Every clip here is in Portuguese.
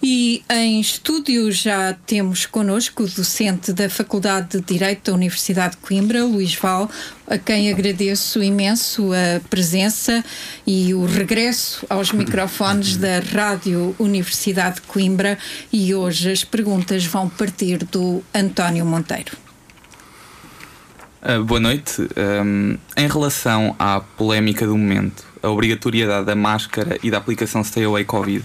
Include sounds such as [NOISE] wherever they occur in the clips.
E em estúdio já temos connosco o docente da Faculdade de Direito da Universidade de Coimbra, Luís Val, a quem agradeço imenso a presença e o regresso aos microfones da Rádio Universidade de Coimbra. E hoje as perguntas vão partir do António Monteiro. Uh, boa noite. Um, em relação à polémica do momento, a obrigatoriedade da máscara e da aplicação Stay Away Covid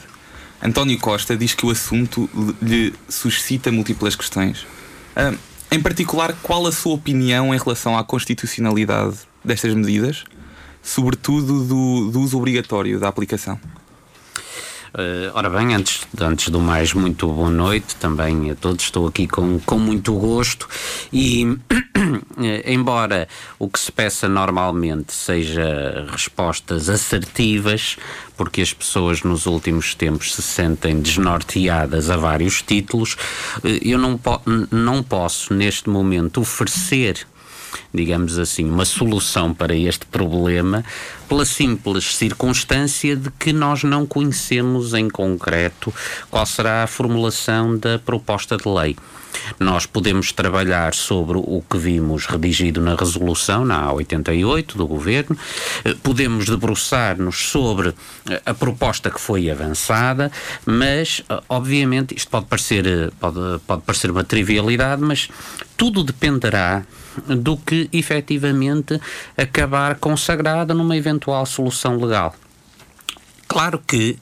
António Costa diz que o assunto lhe suscita múltiplas questões. Uh, em particular, qual a sua opinião em relação à constitucionalidade destas medidas, sobretudo do, do uso obrigatório da aplicação? Uh, ora bem, antes, antes do mais, muito boa noite também a todos. Estou aqui com, com muito gosto e, [CLEARS THROAT] embora o que se peça normalmente seja respostas assertivas, porque as pessoas nos últimos tempos se sentem desnorteadas a vários títulos, uh, eu não, po não posso, neste momento, oferecer digamos assim, uma solução para este problema pela simples circunstância de que nós não conhecemos em concreto qual será a formulação da proposta de lei. Nós podemos trabalhar sobre o que vimos redigido na resolução, na A88 do Governo, eh, podemos debruçar-nos sobre eh, a proposta que foi avançada, mas, eh, obviamente, isto pode parecer, pode, pode parecer uma trivialidade, mas tudo dependerá do que efetivamente acabar consagrado numa eventual solução legal. Claro que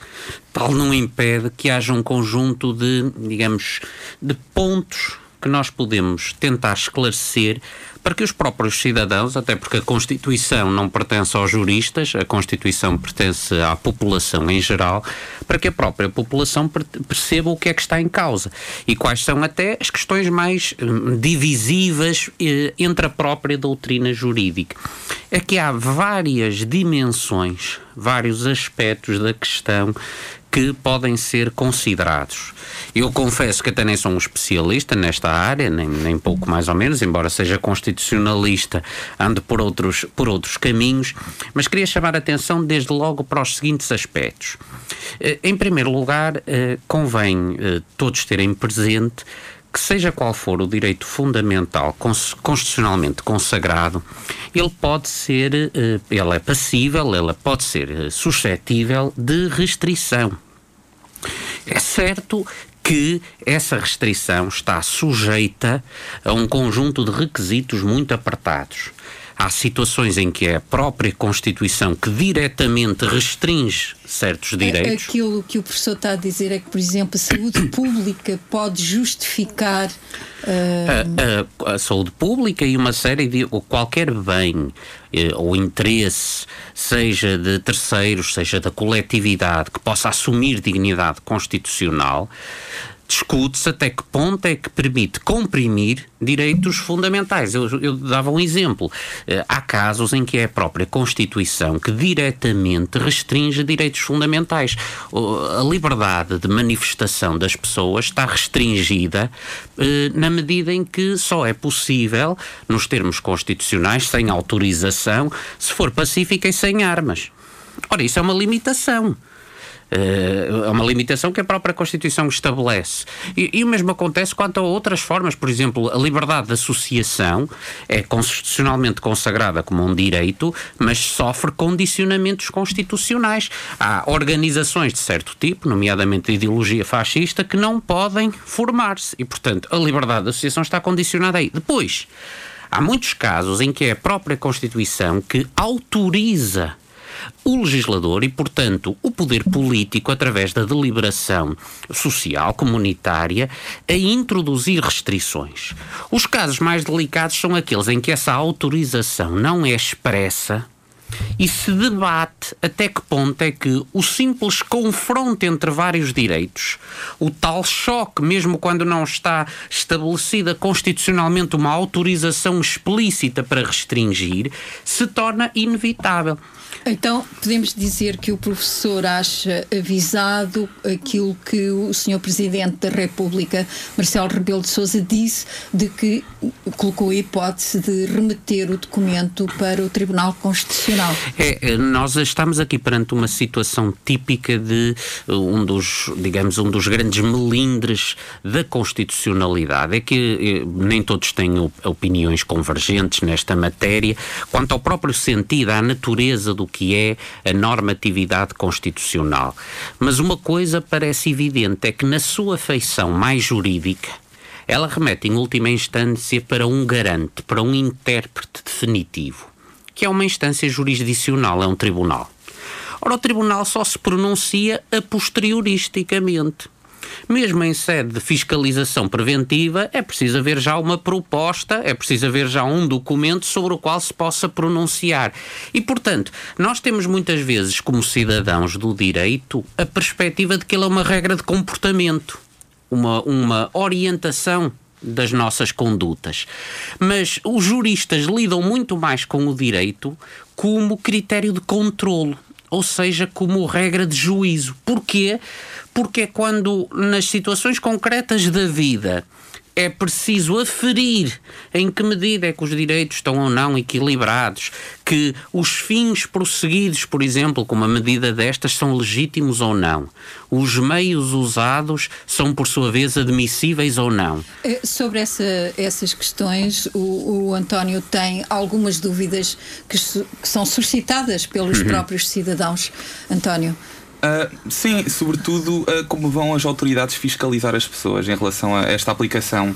tal não impede que haja um conjunto de, digamos, de pontos que nós podemos tentar esclarecer para que os próprios cidadãos, até porque a Constituição não pertence aos juristas, a Constituição pertence à população em geral, para que a própria população perceba o que é que está em causa e quais são até as questões mais hum, divisivas eh, entre a própria doutrina jurídica. É que há várias dimensões, vários aspectos da questão que podem ser considerados. Eu confesso que até nem sou um especialista nesta área, nem, nem pouco mais ou menos, embora seja constitucionalista, ando por outros, por outros caminhos, mas queria chamar a atenção desde logo para os seguintes aspectos. Eh, em primeiro lugar, eh, convém eh, todos terem presente que seja qual for o direito fundamental constitucionalmente consagrado, ele pode ser, eh, ele é passível, ele pode ser eh, suscetível de restrição. É certo que essa restrição está sujeita a um conjunto de requisitos muito apertados há situações em que é a própria Constituição que diretamente restringe certos direitos. Aquilo que o professor está a dizer é que, por exemplo, a saúde [COUGHS] pública pode justificar. Uh... A, a, a, saúde pública e uma série de. qualquer bem eh, ou interesse, seja de terceiros, seja da coletividade, que possa assumir dignidade constitucional discute-se até que ponto é que permite comprimir direitos fundamentais. Eu, eu, dava um exemplo. Eh, há casos em que é a própria Constituição que diretamente restringe direitos fundamentais. A liberdade de manifestação das pessoas está restringida eh, na medida em que só é possível, nos termos constitucionais, sem autorização, se for pacífica e sem armas. Ora, isso é uma limitação. Eh, é uma limitação que a própria Constituição estabelece. E, e, o mesmo acontece quanto a outras formas. Por exemplo, a liberdade de associação é constitucionalmente consagrada como um direito, mas sofre condicionamentos constitucionais. Há organizações de certo tipo, nomeadamente de ideologia fascista, que não podem formar-se. E, portanto, a liberdade de associação está condicionada aí. Depois, há muitos casos em que é a própria Constituição que autoriza o legislador e, portanto, o poder político, através da deliberação social, comunitária, a introduzir restrições. Os casos mais delicados são aqueles em que essa autorização não é expressa e se debate até que ponto é que o simples confronto entre vários direitos, o tal choque, mesmo quando não está estabelecida constitucionalmente uma autorização explícita para restringir, se torna inevitável. Então, podemos dizer que o professor acha avisado aquilo que o Sr. Presidente da República, Marcelo Rebelo de Sousa, disse de que colocou a hipótese de remeter o documento para o Tribunal Constitucional Constitucional. É, nós estamos aqui perante uma situação típica de um dos, digamos, um dos grandes melindres da constitucionalidade. É que nem todos têm opiniões convergentes nesta matéria quanto ao próprio sentido, à natureza do que é a normatividade constitucional. Mas uma coisa parece evidente, é que na sua feição mais jurídica, ela remete em última instância para um garante, para um intérprete definitivo, que é uma instância jurisdicional, é um tribunal. Ora, o tribunal só se pronuncia a posterioristicamente. Mesmo em sede de fiscalização preventiva, é preciso haver já uma proposta, é preciso haver já um documento sobre o qual se possa pronunciar. E, portanto, nós temos muitas vezes, como cidadãos do direito, a perspectiva de que ele é uma regra de comportamento uma, uma orientação das nossas condutas. Mas os juristas lidam muito mais com o direito como critério de controlo, ou seja, como regra de juízo. Porquê? Porque é quando nas situações concretas da vida é preciso aferir em que medida é que os direitos estão ou não equilibrados, que os fins prosseguidos, por exemplo, com uma medida destas, são legítimos ou não. Os meios usados são, por sua vez, admissíveis ou não. Eh, sobre essa, essas questões, o, o, António tem algumas dúvidas que, que são suscitadas pelos uhum. próprios cidadãos. António. Uh, sim, sobretudo uh, como vão as autoridades fiscalizar as pessoas em relação a esta aplicação.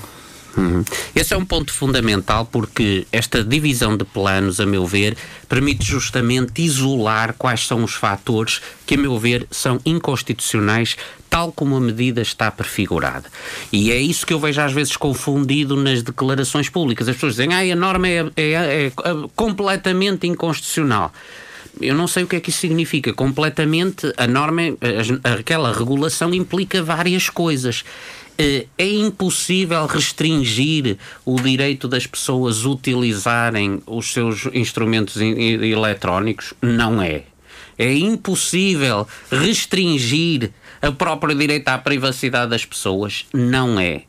Uhum. Esse é um ponto fundamental porque esta divisão de planos, a meu ver, permite justamente isolar quais são os fatores que, a meu ver, são inconstitucionais, tal como a medida está prefigurada. E é isso que eu vejo às vezes confundido nas declarações públicas. As pessoas dizem, ah, a norma é, é, é completamente inconstitucional eu não sei o que é que isso significa. Completamente, a norma, aquela regulação implica várias coisas. Eh, é impossível restringir o direito das pessoas utilizarem os seus instrumentos eletrónicos? Não é. É impossível restringir o próprio direito à privacidade das pessoas? Não é.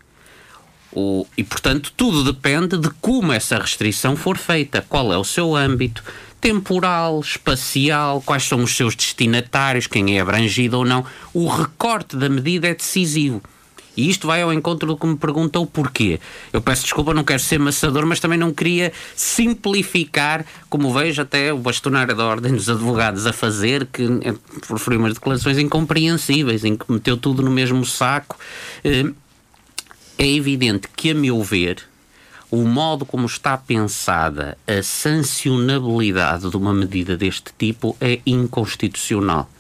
O, e, portanto, tudo depende de como essa restrição for feita, qual é o seu âmbito temporal, espacial, quais são os seus destinatários, quem é abrangido ou não. O recorte da medida é decisivo. E isto vai ao encontro do que me perguntou porquê. Eu peço desculpa, não quero ser maçador, mas também não queria simplificar, como vejo até o bastonário da Ordem dos Advogados a fazer, que proferiu umas declarações incompreensíveis, em que meteu tudo no mesmo saco. Eh, é evidente que, a meu ver, o modo como está pensada a sancionabilidade de uma medida deste tipo é inconstitucional.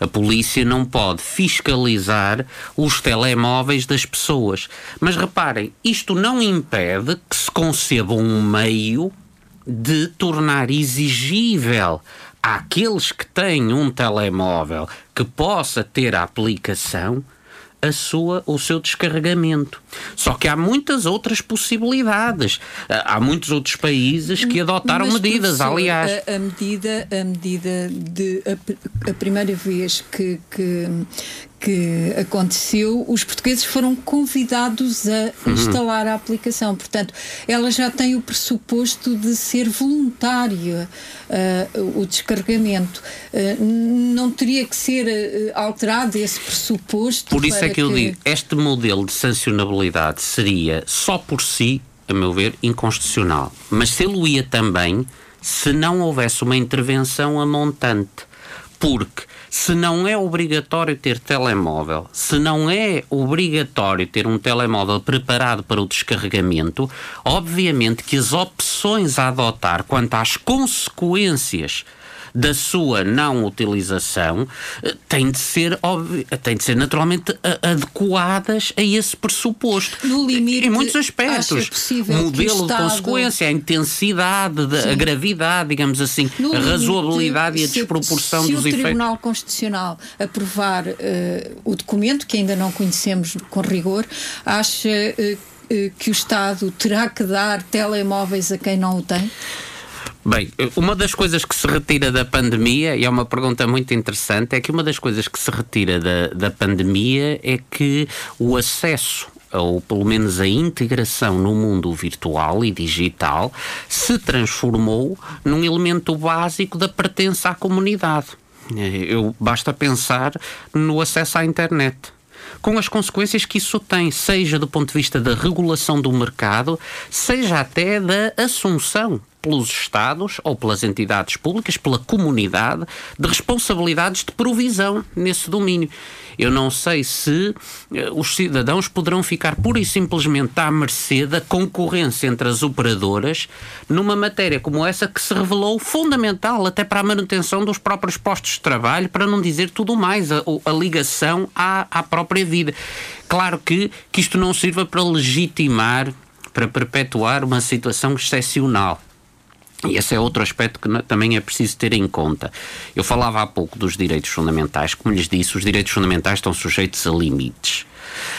A polícia não pode fiscalizar os telemóveis das pessoas. Mas reparem, isto não impede que se conceba um meio de tornar exigível àqueles que têm um telemóvel que possa ter a aplicação a sua, o seu descarregamento. Só que há muitas outras possibilidades. Há muitos outros países que adotaram Mas, medidas, aliás. A, a, medida, a medida de a, a primeira vez que, que, que aconteceu, os portugueses foram convidados a uhum. instalar a aplicação. Portanto, ela já tem o pressuposto de ser voluntária uh, o descarregamento. Uh, não teria que ser uh, alterado esse pressuposto. Por isso é que, que eu digo, este modelo de sancionabilidade seria só por si, a meu ver, inconstitucional. Mas se lo ia também se não houvesse uma intervenção a montante. Porque se não é obrigatório ter telemóvel, se não é obrigatório ter um telemóvel preparado para o descarregamento, obviamente que as opções a adotar quanto às consequências da sua não utilização eh, têm de ser, têm de ser naturalmente adequadas a esse pressuposto. No limite, em muitos aspectos. O modelo de consequência, a intensidade, a gravidade, digamos assim, no a razoabilidade limite, e a desproporção se, dos se efeitos. Se o Tribunal Constitucional aprovar uh, o documento, que ainda não conhecemos com rigor, acha uh, que o Estado terá que dar telemóveis a quem não o tem? Bem, uma das coisas que se retira da pandemia, e é uma pergunta muito interessante, é que uma das coisas que se retira da, da pandemia é que o acesso ou pelo menos a integração no mundo virtual e digital, se transformou num elemento básico da pertença à comunidade. Eu, basta pensar no acesso à internet com as consequências que isso tem, seja do ponto de vista da regulação do mercado, seja até da assunção pelos Estados ou pelas entidades públicas, pela comunidade, de responsabilidades de provisão nesse domínio. Eu não sei se uh, os cidadãos poderão ficar pura e simplesmente à mercê da concorrência entre as operadoras numa matéria como essa que se revelou fundamental até para a manutenção dos próprios postos de trabalho, para não dizer tudo mais, a, a ligação à, à própria vida. Claro que, que isto não sirva para legitimar, para perpetuar uma situação excepcional e esse é outro aspecto que também é preciso ter em conta. Eu falava há pouco dos direitos fundamentais. Como lhes disse, os direitos fundamentais estão sujeitos a limites.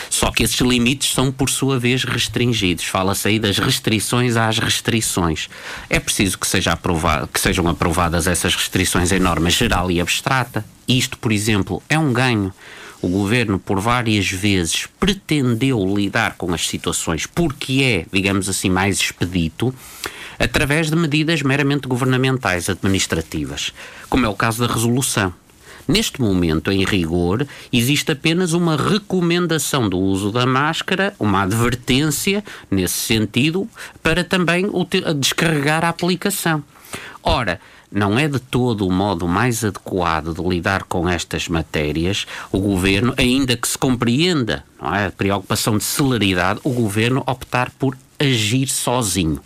Só que esses limites são, por sua vez, restringidos. Fala-se aí das restrições às restrições. É preciso que, seja aprovado, que sejam aprovadas essas restrições em norma geral e abstrata. Isto, por exemplo, é um ganho. O governo, por várias vezes, pretendeu lidar com as situações porque é, digamos assim, mais expedito através de medidas meramente governamentais administrativas, como é o caso da resolução. Neste momento, em rigor, existe apenas uma recomendação do uso da máscara, uma advertência nesse sentido, para também descarregar a aplicação. Ora, não é de todo o modo mais adequado de lidar com estas matérias o governo, ainda que se compreenda não é, a preocupação de celeridade, o governo optar por agir sozinho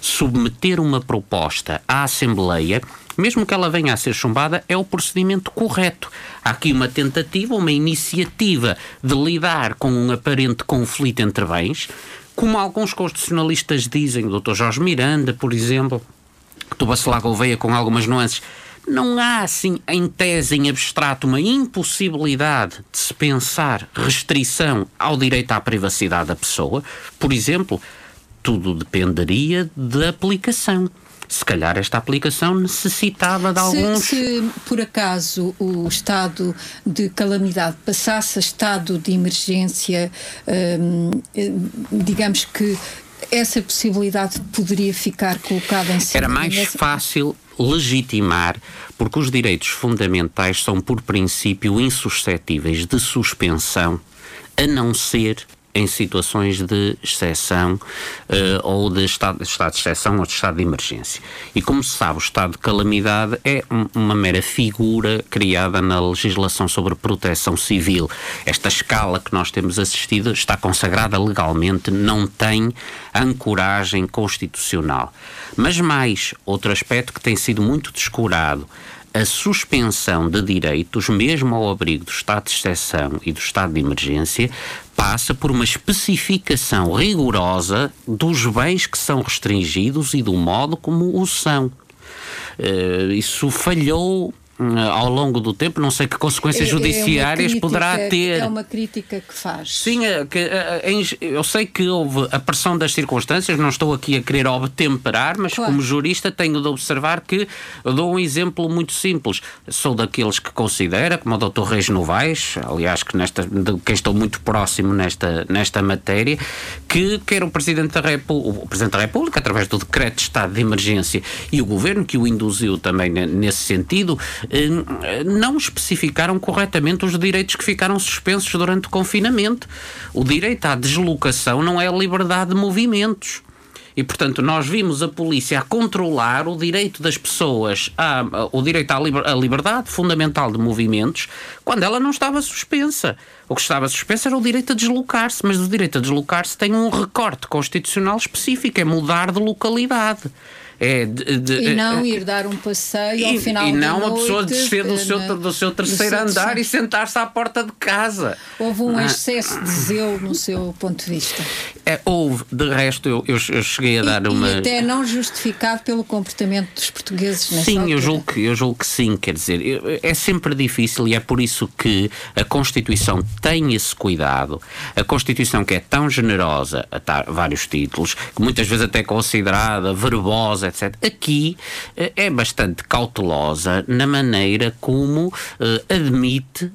submeter uma proposta à Assembleia, mesmo que ela venha a ser chumbada, é o procedimento correto. Há aqui uma tentativa, uma iniciativa de lidar com um aparente conflito entre bens, como alguns constitucionalistas dizem, o Dr. Jorge Miranda, por exemplo, que lá Gouveia com algumas nuances. Não há, assim, em tese, em abstrato, uma impossibilidade de se pensar restrição ao direito à privacidade da pessoa. Por exemplo, tudo dependeria da aplicação. Se calhar esta aplicação necessitava de alguns. Se, se por acaso o estado de calamidade passasse a estado de emergência, hum, digamos que essa possibilidade poderia ficar colocada em cima. Era mais fácil legitimar, porque os direitos fundamentais são, por princípio, insuscetíveis de suspensão, a não ser em situações de exceção uh, ou de estado, estado de exceção ou de estado de emergência. E como se sabe, o estado de calamidade é um, uma mera figura criada na legislação sobre proteção civil. Esta escala que nós temos assistido está consagrada legalmente, não tem ancoragem constitucional. Mas mais, outro aspecto que tem sido muito descurado, a suspensão de direitos, mesmo ao abrigo do estado de exceção e do estado de emergência, passa por uma especificação rigorosa dos bens que são restringidos e do modo como o são. Uh, isso falhou ao longo do tempo, não sei que consequências é, é judiciárias é crítica, poderá ter. É uma crítica que faz. Sim, é, que, é, eu sei que houve a pressão das circunstâncias, não estou aqui a querer obtemperar, mas claro. como jurista tenho de observar que dou um exemplo muito simples. Sou daqueles que considera, como o Dr. Reis Novaes, aliás, que nesta, de quem estou muito próximo nesta, nesta matéria, que quer o Presidente da República, o Presidente da República, através do decreto de estado de emergência e o Governo que o induziu também nesse sentido, eh, não especificaram corretamente os direitos que ficaram suspensos durante o confinamento. O direito à deslocação não é a liberdade de movimentos. E, portanto, nós vimos a polícia a controlar o direito das pessoas, a, a, o direito à, liber, liberdade fundamental de movimentos, quando ela não estava suspensa. O que estava suspenso era o direito a deslocar-se, mas o direito a deslocar-se tem um recorte constitucional específico, é mudar de localidade. É de, de, e não ir dar um passeio ao final E não a pessoa descer do seu, do seu terceiro do andar seu... e sentar-se à porta de casa. Houve um ah. excesso de zelo no seu ponto de vista. É, houve, de resto, eu, eu, eu cheguei a dar e, uma. E até não justificado pelo comportamento dos portugueses nessa Sim, eu julgo, que, eu julgo que sim, quer dizer, é sempre difícil e é por isso que a Constituição tem esse cuidado. A Constituição, que é tão generosa a vários títulos, que muitas vezes até é considerada verbosa etc. Aqui eh, é bastante cautelosa na maneira como eh, admite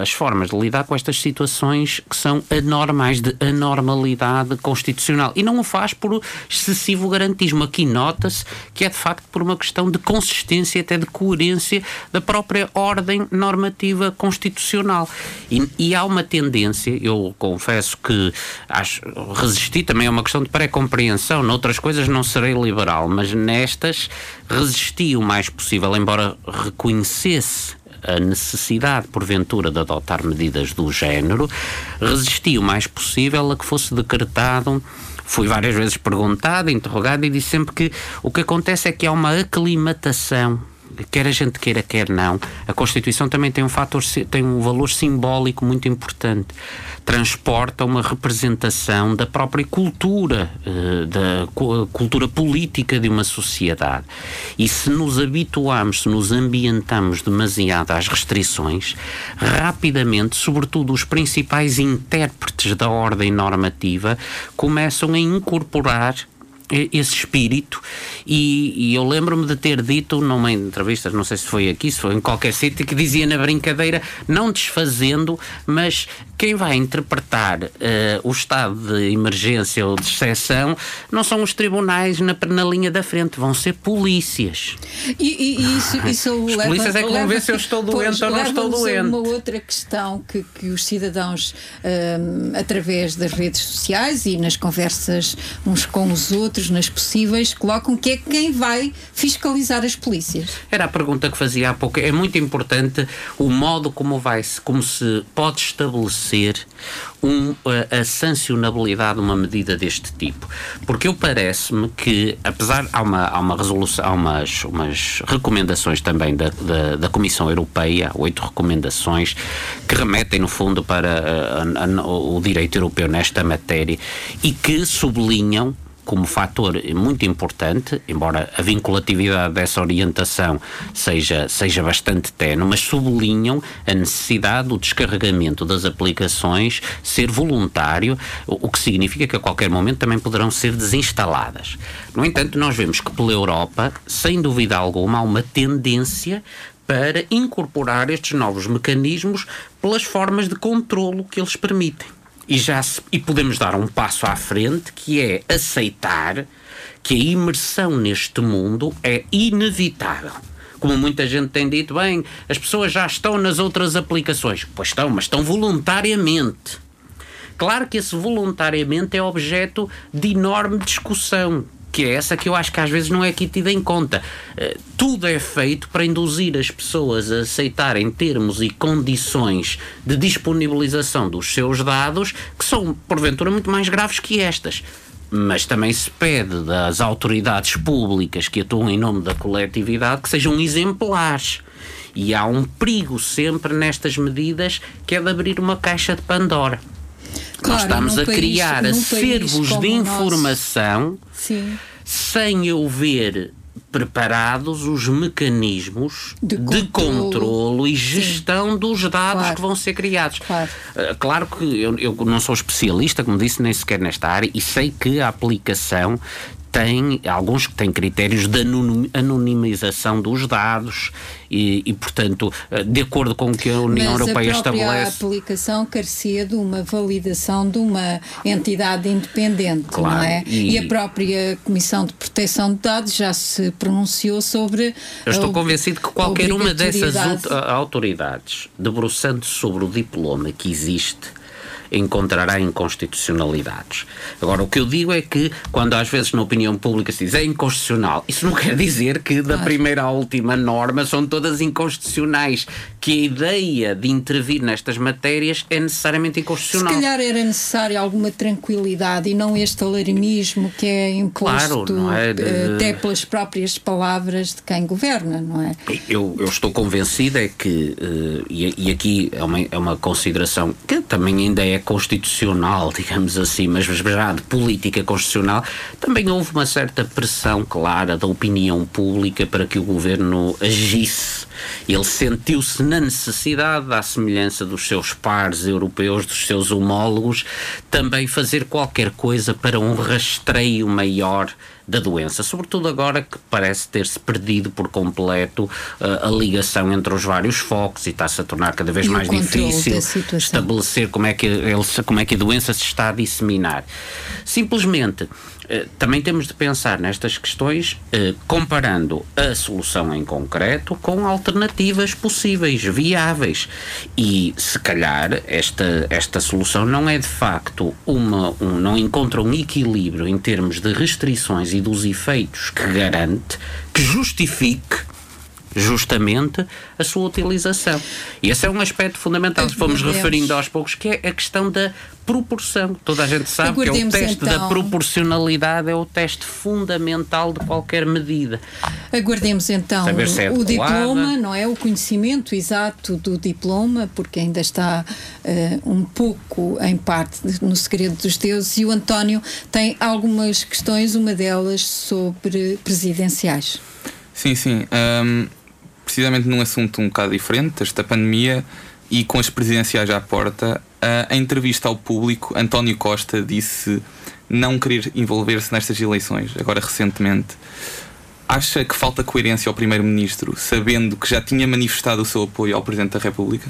as formas de lidar com estas situações que são anormais, de anormalidade constitucional. E não o faz por excessivo garantismo. Aqui nota-se que é de facto por uma questão de consistência, até de coerência da própria ordem normativa constitucional. E, e há uma tendência, eu confesso que acho, resisti, também é uma questão de pré-compreensão, noutras coisas não serei liberal, mas nestas resisti o mais possível, embora reconhecesse a necessidade, porventura, de adotar medidas do género, resisti o mais possível a que fosse decretado fui várias vezes perguntado, interrogado e disse sempre que o que acontece é que há uma aclimatação quer a gente queira, quer não, a Constituição também tem um fator, tem um valor simbólico muito importante. Transporta uma representação da própria cultura, eh, da cultura política de uma sociedade. E se nos habituamos, se nos ambientamos demasiado às restrições, rapidamente, sobretudo os principais intérpretes da ordem normativa, começam a incorporar esse espírito. E, e eu lembro-me de ter dito numa entrevista, não sei se foi aqui, se foi em qualquer sítio, que dizia na brincadeira, não desfazendo, mas quem vai interpretar uh, o estado de emergência ou de exceção não são os tribunais na, na linha da frente, vão ser polícias. E, e, isso, [LAUGHS] isso Os leva, polícias é que vão ver se eu estou doente pois, ou não estou doente. uma outra questão que, que os cidadãos, um, através das redes sociais e nas conversas uns com os outros, nas possíveis, colocam que é quem vai fiscalizar as polícias. Era a pergunta que fazia há pouco. É muito importante o modo como vai -se, como se pode estabelecer ser um, a, a sancionabilidade de uma medida deste tipo. Porque eu parece-me que, apesar, há uma, há uma resolução, há umas, umas recomendações também da, da, da Comissão Europeia, oito recomendações, que remetem, no fundo, para a, a, o direito europeu nesta matéria e que sublinham como fator muito importante, embora a vinculatividade dessa orientação seja, seja bastante tenue, mas sublinham a necessidade do descarregamento das aplicações ser voluntário, o que significa que a qualquer momento também poderão ser desinstaladas. No entanto, nós vemos que pela Europa, sem dúvida alguma, há uma tendência para incorporar estes novos mecanismos pelas formas de controlo que eles permitem e, já se, e podemos dar um passo à frente que é aceitar que a imersão neste mundo é inevitável. Como muita gente tem dito, bem, as pessoas já estão nas outras aplicações. Pois estão, mas estão voluntariamente. Claro que esse voluntariamente é objeto de enorme discussão que é essa que eu acho que às vezes não é aqui tida em conta. Uh, tudo é feito para induzir as pessoas a aceitarem termos e condições de disponibilização dos seus dados que são, porventura, muito mais graves que estas. Mas também se pede das autoridades públicas que atuam em nome da coletividade que sejam exemplares. E há um perigo sempre nestas medidas que é de abrir uma caixa de Pandora. Claro, Nós estamos a país, criar acervos de informação sem eu ver preparados os mecanismos de, de controlo e gestão Sim. dos dados claro. que vão ser criados. Claro, uh, claro que eu, eu, não sou especialista, como disse, nem sequer nesta área, e sei que a aplicação tem alguns que têm critérios de anonimização dos dados e, e, portanto, eh, de acordo com o que a União Mas Europeia a estabelece. A aplicação carecia de uma validação de uma entidade independente, claro, não é? E, e, a própria Comissão de Proteção de Dados já se pronunciou sobre. Eu estou convencido que qualquer uma dessas autoridades, debruçando sobre o diploma que existe, encontrará inconstitucionalidades. Agora, o que eu digo é que, quando às vezes na opinião pública se diz é inconstitucional, isso não [LAUGHS] quer dizer que da primeira à última norma são todas inconstitucionais, que a ideia de intervir nestas matérias é necessariamente inconstitucional. Se calhar era necessária alguma tranquilidade e não este alarmismo que é imposto claro, é? de... até pelas próprias palavras de quem governa, não é? Eu, eu estou convencido é que, uh, e, e, aqui é uma, é uma consideração que também ainda é constitucional, digamos assim, mas já de política constitucional, também houve uma certa pressão clara da opinião pública para que o governo agisse. Ele sentiu-se na necessidade, à semelhança dos seus pares europeus, dos seus homólogos, também fazer qualquer coisa para um rastreio maior da doença, sobretudo agora que parece ter-se perdido por completo uh, a ligação entre os vários focos e está-se a tornar cada vez e mais difícil estabelecer como é, que ele, como é que a doença se está a disseminar. Simplesmente também temos de pensar nestas questões eh, comparando a solução em concreto com alternativas possíveis, viáveis. E se calhar esta, esta solução não é de facto uma. Um, não encontra um equilíbrio em termos de restrições e dos efeitos que garante, que justifique justamente a sua utilização. E esse é um aspecto fundamental, se fomos referindo aos poucos, que é a questão da proporção. Toda a gente sabe Aguardemos que é o teste então... da proporcionalidade, é o teste fundamental de qualquer medida. Aguardemos então é o diploma, não é? O conhecimento exato do diploma, porque ainda está uh, um pouco em parte no segredo dos deuses, e o António tem algumas questões, uma delas sobre presidenciais. Sim, sim. Um, precisamente num assunto um bocado diferente, esta pandemia, e com as presidenciais à porta, em entrevista ao público, António Costa disse não querer envolver-se nestas eleições, agora recentemente. Acha que falta coerência ao Primeiro-Ministro, sabendo que já tinha manifestado o seu apoio ao Presidente da República?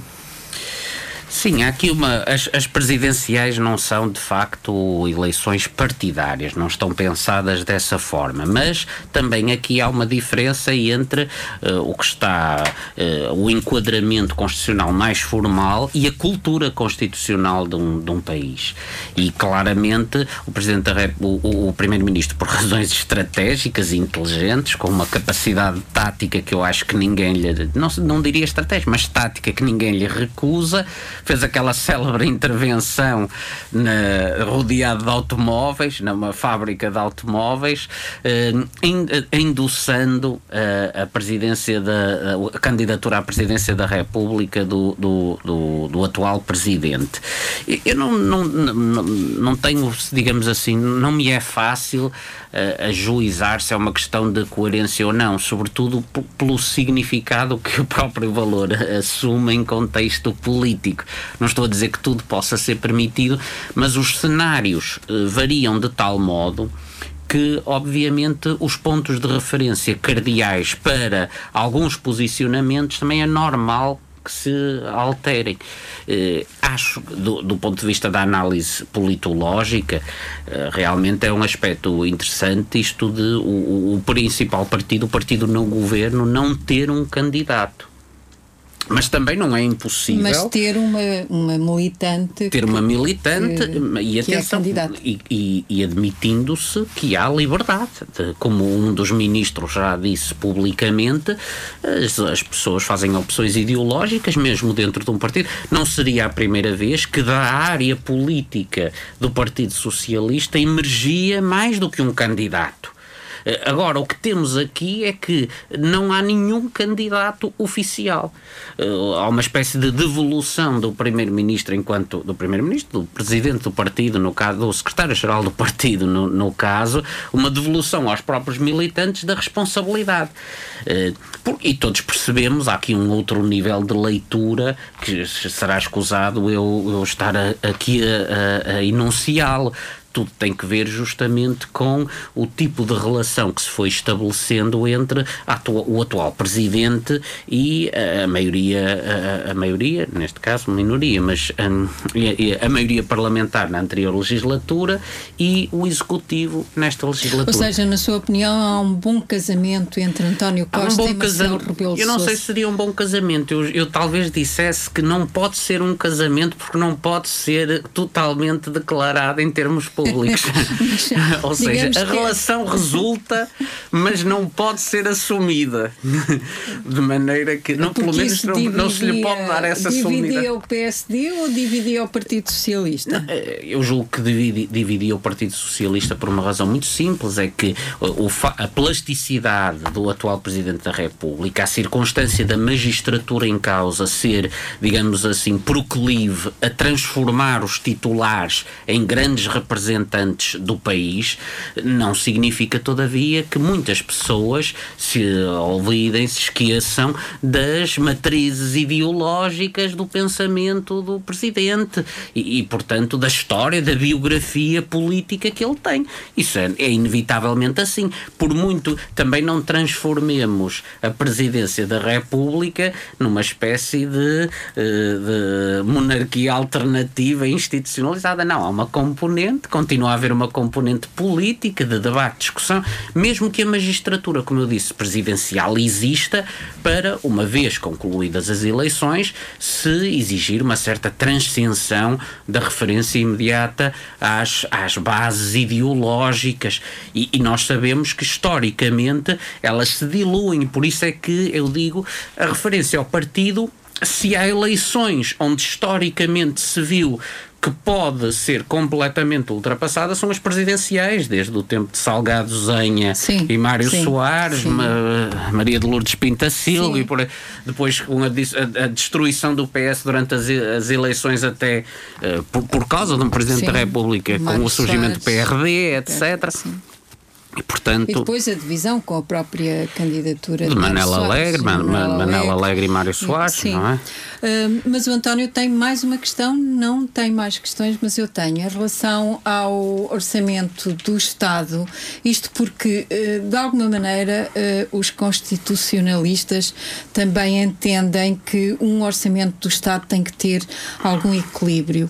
Sim, há aqui uma. As, as, presidenciais não são de facto eleições partidárias, não estão pensadas dessa forma, mas também aqui há uma diferença entre uh, o que está uh, o enquadramento constitucional mais formal e a cultura constitucional de um, de um país. E claramente o Presidente da Rep, o, o Primeiro-Ministro, por [LAUGHS] razões estratégicas e inteligentes, com uma capacidade tática que eu acho que ninguém lhe. Não, não diria estratégia, mas tática que ninguém lhe recusa fez aquela célebre intervenção na, rodeado de automóveis, numa fábrica de automóveis, eh, endossando a, a presidência da a candidatura à presidência da República do, do, do, do atual presidente. Eu não, não, não, não tenho, digamos assim, não me é fácil uh, ajuizar se é uma questão de coerência ou não, sobretudo pelo significado que o próprio valor assume em contexto político. Não estou a dizer que tudo possa ser permitido, mas os cenários uh, variam de tal modo que, obviamente, os pontos de referência cardeais para alguns posicionamentos também é normal que se alterem. Eh, acho, do, do, ponto de vista da análise politológica, eh, realmente é um aspecto interessante isto de o, o principal partido, o partido no governo, não ter um candidato. Mas também não é impossível. Mas ter uma, uma militante. Ter uma militante que, e é atenção. É e, e, e admitindo-se que há liberdade. De, como um dos ministros já disse publicamente, as, as, pessoas fazem opções ideológicas, mesmo dentro de um partido. Não seria a primeira vez que da área política do Partido Socialista emergia mais do que um candidato. Eh, agora, o que temos aqui é que não há nenhum candidato oficial. Eh, há uma espécie de devolução do Primeiro-Ministro enquanto do Primeiro-Ministro, do Presidente do partido, no caso, do Secretário-Geral do partido, no, no caso, uma devolução aos próprios militantes da responsabilidade. Eh, e todos percebemos, há aqui um outro nível de leitura que será escusado eu, eu estar aqui a, a, a enunciá-lo tudo tem que ver justamente com o tipo de relação que se foi estabelecendo entre atua, o atual presidente e a, maioria, a, a, maioria, neste caso minoria, mas hum, a, a, maioria parlamentar na anterior legislatura e o executivo nesta legislatura. Ou seja, na sua opinião, há um bom casamento entre António Costa um e Marcelo Rebelo Eu não sei se seria um bom casamento. Eu, eu talvez dissesse que não pode ser um casamento porque não pode ser totalmente declarado em termos públicos. [LAUGHS] [LAUGHS] Ou seja, a relação que... resulta, mas não pode ser assumida. [LAUGHS] De maneira que, não, pelo menos, não, dividia, não, se lhe pode dar essa solenidade. Dividia o PSD ou dividia o Partido Socialista? Eh, eu julgo que dividia, dividia o Partido Socialista por uma razão muito simples: é que o, a plasticidade do atual Presidente da República, a circunstância da magistratura em causa ser, digamos assim, proclive a transformar os titulares em grandes representantes representantes do país, não significa, todavia, que muitas pessoas se olvidem, se esqueçam das matrizes ideológicas do pensamento do presidente e, e portanto, da história, da biografia política que ele tem. Isso é, é inevitavelmente assim. Por muito também não transformemos a presidência da República numa espécie de, eh, de monarquia alternativa institucionalizada. Não, há uma componente, continua a haver uma componente política de debate, discussão, mesmo que a magistratura, como eu disse, presidencial exista para, uma vez concluídas as eleições, se exigir uma certa transcensão da referência imediata às, às bases ideológicas. E, e nós sabemos que historicamente elas se diluem, por isso é que eu digo a referência ao partido se há eleições onde historicamente se viu que pode ser completamente ultrapassada são as presidenciais, desde o tempo de Salgado Zenha sim, e Mário sim, Soares, sim. Ma Maria de Lourdes Pinta Silva e por, depois com a, a, destruição do PS durante as, as eleições até uh, por, por, causa de um Presidente da República, Mário com o surgimento Soares, do PRD, etc. E, portanto, e depois a divisão com a própria candidatura de, Manela Alegre, Man, Manela Alegre e Mário Soares, Sim. não é? Uh, mas o António tem mais uma questão, não tem mais questões, mas eu tenho, em relação ao orçamento do Estado, isto porque, uh, de alguma maneira, uh, os constitucionalistas também entendem que um orçamento do Estado tem que ter algum equilíbrio.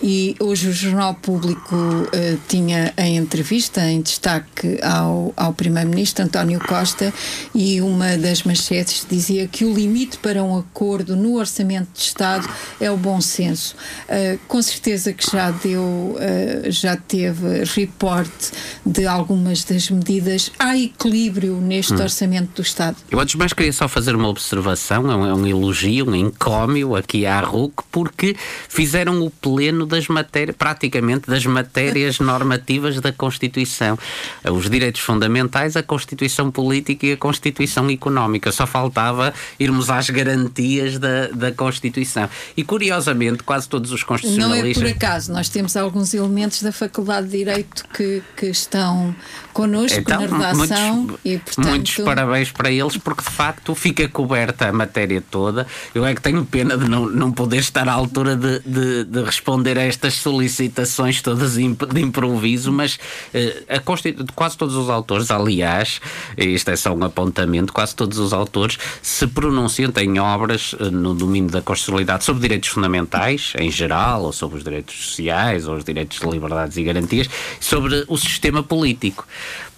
E hoje o Jornal Público uh, tinha em entrevista, em destaque ao, ao Primeiro-Ministro António Costa, e uma das manchetes dizia que o limite para um acordo no Orçamento de Estado é o bom senso. Uh, com certeza que já deu, uh, já teve reporte de algumas das medidas. Há equilíbrio neste hum. Orçamento do Estado? Eu, antes mais, queria só fazer uma observação, é um, é um elogio, um encómio aqui à RUC, porque fizeram o pleno das matérias, praticamente das matérias [LAUGHS] normativas da Constituição. Os direitos fundamentais, a Constituição Política e a Constituição Económica. Só faltava irmos às garantias da, da Constituição. E curiosamente, quase todos os constitucionalistas. Não é por acaso, nós temos alguns elementos da Faculdade de Direito que, que estão connosco então, na redação. Muitos, e, portanto... muitos parabéns para eles, porque de facto fica coberta a matéria toda. Eu é que tenho pena de não, não poder estar à altura de, de, de responder a estas solicitações todas de improviso, mas uh, a quase todos os autores, aliás, isto é só um apontamento, quase todos os autores se pronunciam, têm obras uh, no domínio da constitucionalidade sobre direitos fundamentais, em geral, ou sobre os direitos sociais, ou os direitos de liberdades e garantias, sobre o sistema político.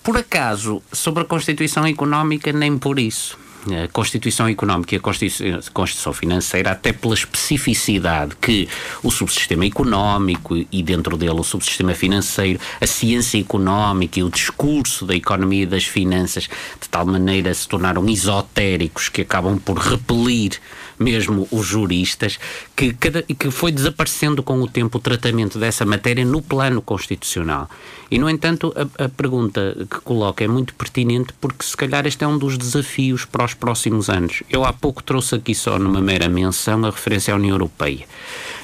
Por acaso, sobre a Constituição Económica, nem por isso. A Constituição Económica e a Constituição Financeira, até pela especificidade que o subsistema económico e dentro dele o subsistema financeiro, a ciência económica e o discurso da economia e das finanças, de tal maneira se tornaram esotéricos que acabam por repelir mesmo os juristas, que, cada, que foi desaparecendo com o tempo o tratamento dessa matéria no plano constitucional. E, no entanto, a, a pergunta que coloca é muito pertinente porque, se calhar, este é um dos desafios para os próximos anos. Eu há pouco trouxe aqui só numa mera menção a referência à União Europeia.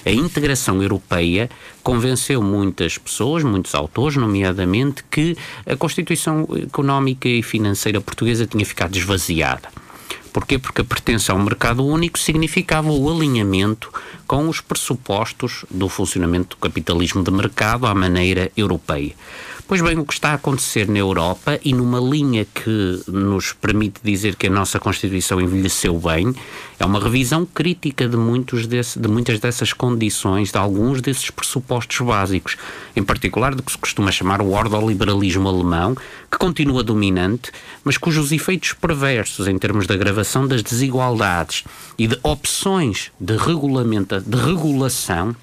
A integração europeia convenceu muitas pessoas, muitos autores, nomeadamente, que a Constituição Económica e Financeira Portuguesa tinha ficado esvaziada. Porquê? Porque a pertença ao mercado único significava o alinhamento com os pressupostos do funcionamento do capitalismo de mercado à maneira europeia. Pois bem, o que está a acontecer na Europa e numa linha que nos permite dizer que a nossa Constituição envelheceu bem, é uma revisão crítica de, muitos desse, de muitas dessas condições, de alguns desses pressupostos básicos, em particular do que se costuma chamar o ordoliberalismo alemão, que continua dominante, mas cujos efeitos perversos em termos de agravação das desigualdades e de opções de, regulamenta, de regulação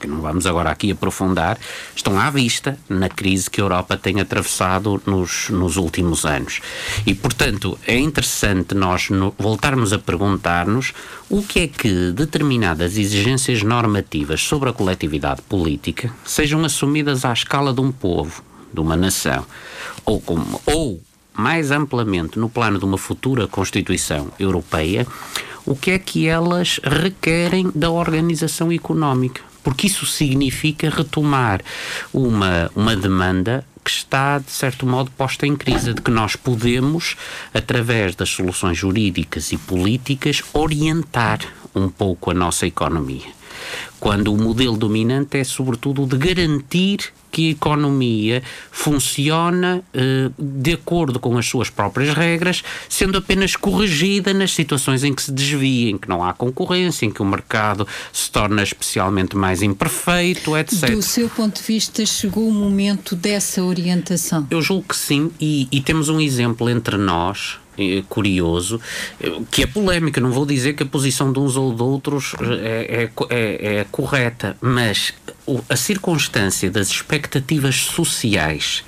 que não vamos agora aqui aprofundar, estão à vista na crise que a Europa tem atravessado nos, nos últimos anos. E, portanto, é interessante nós no, voltarmos a perguntar-nos o que é que determinadas exigências normativas sobre a coletividade política sejam assumidas à escala de um povo, de uma nação, ou, como, ou mais amplamente no plano de uma futura Constituição Europeia, o que é que elas requerem da organização económica porque isso significa retomar uma, uma demanda que está, de certo modo, posta em crise, de que nós podemos, através das soluções jurídicas e políticas, orientar um pouco a nossa economia. Quando o modelo dominante é, sobretudo, o de garantir que a economia funciona eh, de acordo com as suas próprias regras, sendo apenas corrigida nas situações em que se desvia, em que não há concorrência, em que o mercado se torna especialmente mais imperfeito, etc. Do seu ponto de vista, chegou o momento dessa orientação? Eu julgo que sim, e, e temos um exemplo entre nós curioso, eh, que é polémica. Não vou dizer que a posição de uns ou de outros é, é, é, é correta, mas a circunstância das expectativas sociais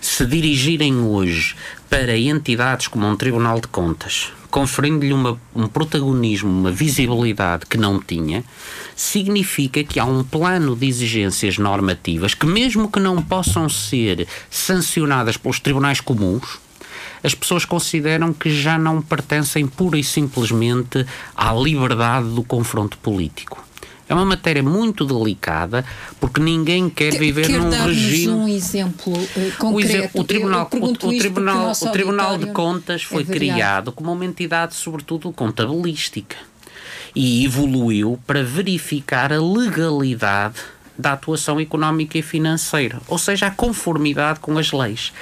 se dirigirem hoje para entidades como um Tribunal de Contas, conferindo-lhe um protagonismo, uma visibilidade que não tinha, significa que há um plano de exigências normativas que, mesmo que não possam ser sancionadas pelos tribunais comuns, as pessoas consideram que já não pertencem pura e simplesmente à liberdade do confronto político. É uma matéria muito delicada porque ninguém quer viver quer num regime. um exemplo uh, concreto. O, Tribunal, o, o tribunal, o, o tribunal de Contas foi é criado como uma entidade, sobretudo, contabilística e evoluiu para verificar a legalidade da atuação económica e financeira, ou seja, a conformidade com as leis.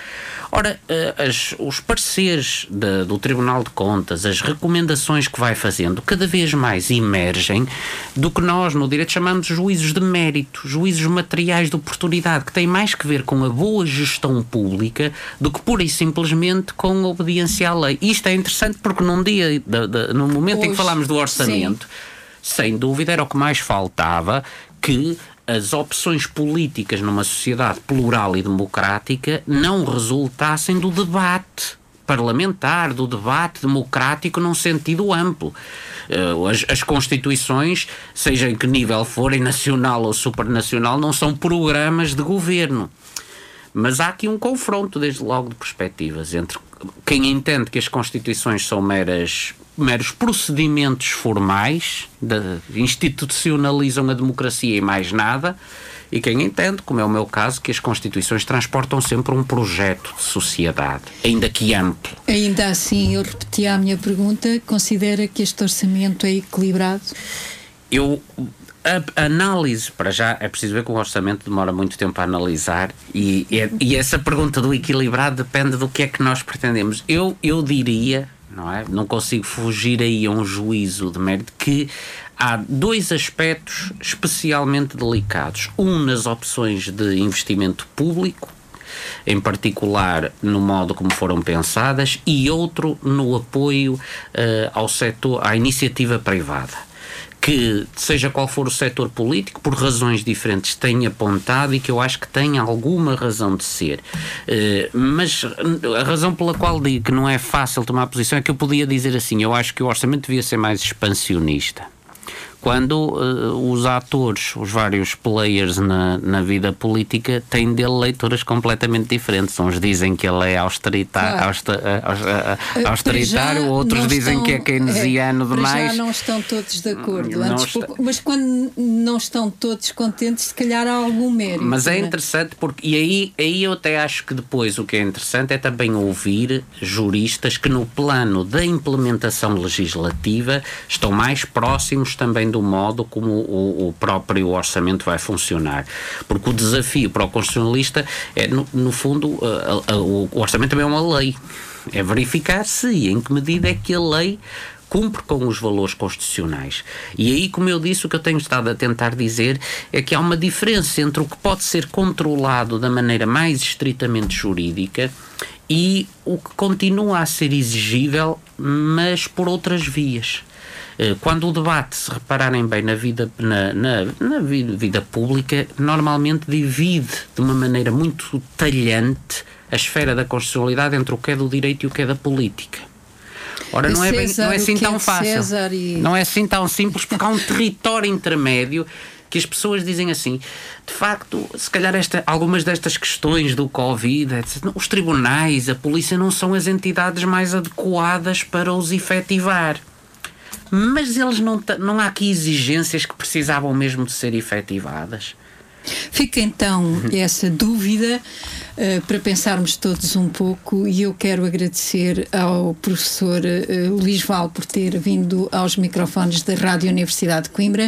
Ora, eh, as, os pareceres de, do Tribunal de Contas, as recomendações que vai fazendo, cada vez mais emergem do que nós no direito chamamos de juízos de mérito, juízos materiais de oportunidade, que têm mais que ver com a boa gestão pública do que pura e simplesmente com a obediência à lei. Isto é interessante porque num dia, de, de, no momento Hoje, em que falámos do orçamento, sim. sem dúvida era o que mais faltava que as opções políticas numa sociedade plural e democrática não resultassem do debate parlamentar, do debate democrático num sentido amplo. Eh, as, as, constituições, seja em que nível forem, nacional ou supranacional, não são programas de governo. Mas há aqui um confronto, desde logo, de perspectivas entre quem entende que as constituições são meras meros procedimentos formais, de, institucionalizam a democracia e mais nada, e quem entende, como é o meu caso, que as Constituições transportam sempre um projeto de sociedade, ainda que amplo. Ainda assim, eu repeti a minha pergunta: considera que este orçamento é equilibrado? Eu. A análise, para já, é preciso ver que o orçamento demora muito tempo a analisar e, e, e essa pergunta do equilibrado depende do que é que nós pretendemos. Eu, eu diria, não é? Não consigo fugir aí a um juízo de mérito que há dois aspectos especialmente delicados. Um nas opções de investimento público, em particular no modo como foram pensadas, e outro no apoio uh, ao setor, à iniciativa privada que, seja qual for o setor político, por razões diferentes, tem apontado e que eu acho que tem alguma razão de ser. Uh, mas a razão pela qual digo que não é fácil tomar posição é que eu podia dizer assim: eu acho que o orçamento devia ser mais expansionista quando uh, os atores, os vários players na, na vida política têm dele leituras completamente diferentes. Uns dizem que ele é austeritário, claro. auster, uh, austeritário outros dizem que é keynesiano é, demais. Já não estão todos de acordo, Antes, está... mas quando não estão todos contentes, se calhar há algum mérito. Mas é, é interessante porque, e aí, aí eu até acho que depois o que é interessante é também ouvir juristas que no plano da implementação legislativa estão mais próximos também do modo como o, o, próprio orçamento vai funcionar. Porque o desafio para o constitucionalista é, no, no fundo, a, a, o orçamento também é uma lei. É verificar se e em que medida é que a lei cumpre com os valores constitucionais. E aí, como eu disse, o que eu tenho estado a tentar dizer é que há uma diferença entre o que pode ser controlado da maneira mais estritamente jurídica e o que continua a ser exigível, mas por outras vias. Eh, quando o debate, se repararem bem na vida, na, na, na vida pública, normalmente divide de uma maneira muito talhante a esfera da constitucionalidade entre o que é do direito e o que é da política. Ora, não é, bem, não é assim tão fácil. E... Não é assim tão simples, porque há um território intermédio que as pessoas dizem assim, de facto, se calhar esta, algumas destas questões do Covid, etc., os tribunais, a polícia não são as entidades mais adequadas para os efetivar mas eles não, não há aqui exigências que precisavam mesmo de ser efetivadas. Fica então essa dúvida uh, para pensarmos todos um pouco e eu quero agradecer ao professor uh, Luís Val por ter vindo aos microfones da Rádio Universidade de Coimbra